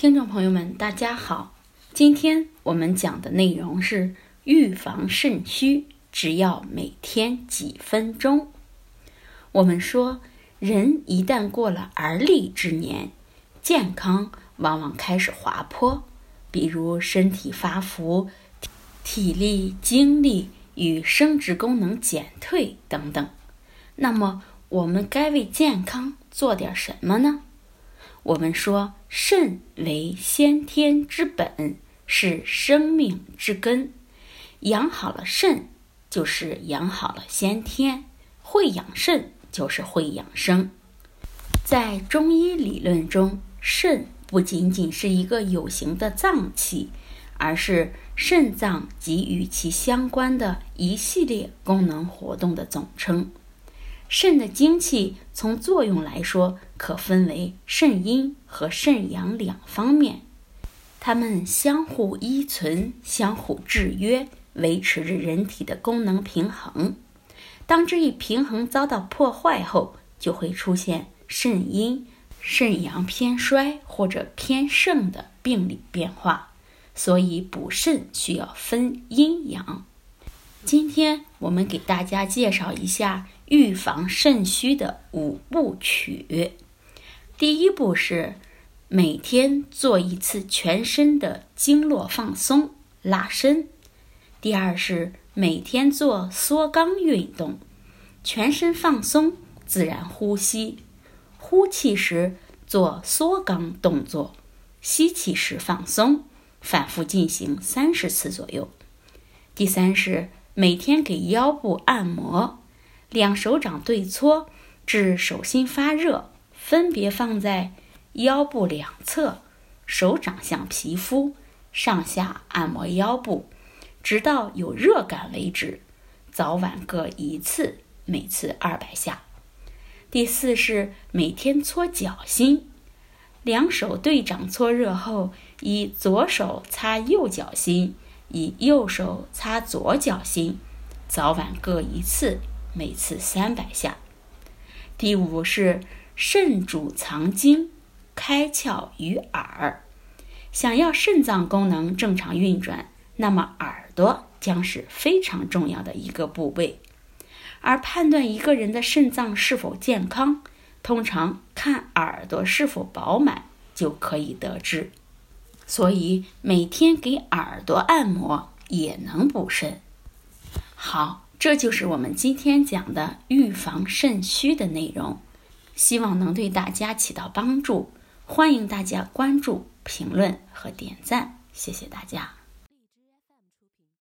听众朋友们，大家好。今天我们讲的内容是预防肾虚，只要每天几分钟。我们说，人一旦过了而立之年，健康往往开始滑坡，比如身体发福、体力、精力与生殖功能减退等等。那么，我们该为健康做点什么呢？我们说，肾为先天之本，是生命之根。养好了肾，就是养好了先天。会养肾，就是会养生。在中医理论中，肾不仅仅是一个有形的脏器，而是肾脏及与其相关的一系列功能活动的总称。肾的精气，从作用来说，可分为肾阴和肾阳两方面，它们相互依存、相互制约，维持着人体的功能平衡。当这一平衡遭到破坏后，就会出现肾阴、肾阳偏衰或者偏盛的病理变化。所以，补肾需要分阴阳。今天我们给大家介绍一下。预防肾虚的五部曲，第一步是每天做一次全身的经络放松拉伸；第二是每天做缩肛运动，全身放松，自然呼吸，呼气时做缩肛动作，吸气时放松，反复进行三十次左右。第三是每天给腰部按摩。两手掌对搓，至手心发热，分别放在腰部两侧，手掌向皮肤上下按摩腰部，直到有热感为止。早晚各一次，每次二百下。第四是每天搓脚心，两手对掌搓热后，以左手擦右脚心，以右手擦左脚心，早晚各一次。每次三百下。第五是肾主藏精，开窍于耳。想要肾脏功能正常运转，那么耳朵将是非常重要的一个部位。而判断一个人的肾脏是否健康，通常看耳朵是否饱满就可以得知。所以每天给耳朵按摩也能补肾。好。这就是我们今天讲的预防肾虚的内容，希望能对大家起到帮助。欢迎大家关注、评论和点赞，谢谢大家。